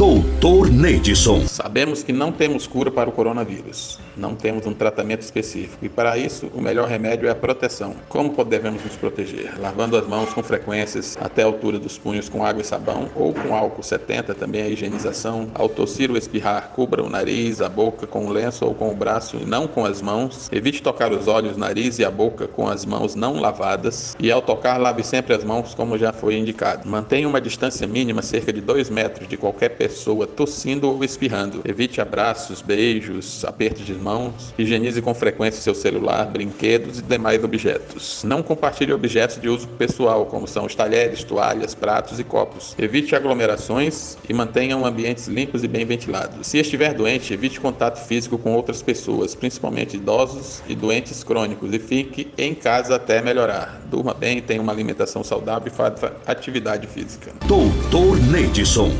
Doutor Neidson. Sabemos que não temos cura para o coronavírus. Não temos um tratamento específico. E para isso, o melhor remédio é a proteção. Como podemos nos proteger? Lavando as mãos com frequências até a altura dos punhos com água e sabão ou com álcool 70, também a higienização. Ao tossir ou espirrar, cubra o nariz, a boca com o lenço ou com o braço e não com as mãos. Evite tocar os olhos, nariz e a boca com as mãos não lavadas. E ao tocar, lave sempre as mãos como já foi indicado. Mantenha uma distância mínima, cerca de 2 metros, de qualquer pessoa tossindo ou espirrando. Evite abraços, beijos, apertos de mãos. Higienize com frequência seu celular, brinquedos e demais objetos. Não compartilhe objetos de uso pessoal, como são os talheres, toalhas, pratos e copos. Evite aglomerações e mantenham ambientes limpos e bem ventilados. Se estiver doente, evite contato físico com outras pessoas, principalmente idosos e doentes crônicos, e fique em casa até melhorar. Durma bem, tenha uma alimentação saudável e faça atividade física. Doutor Neidson.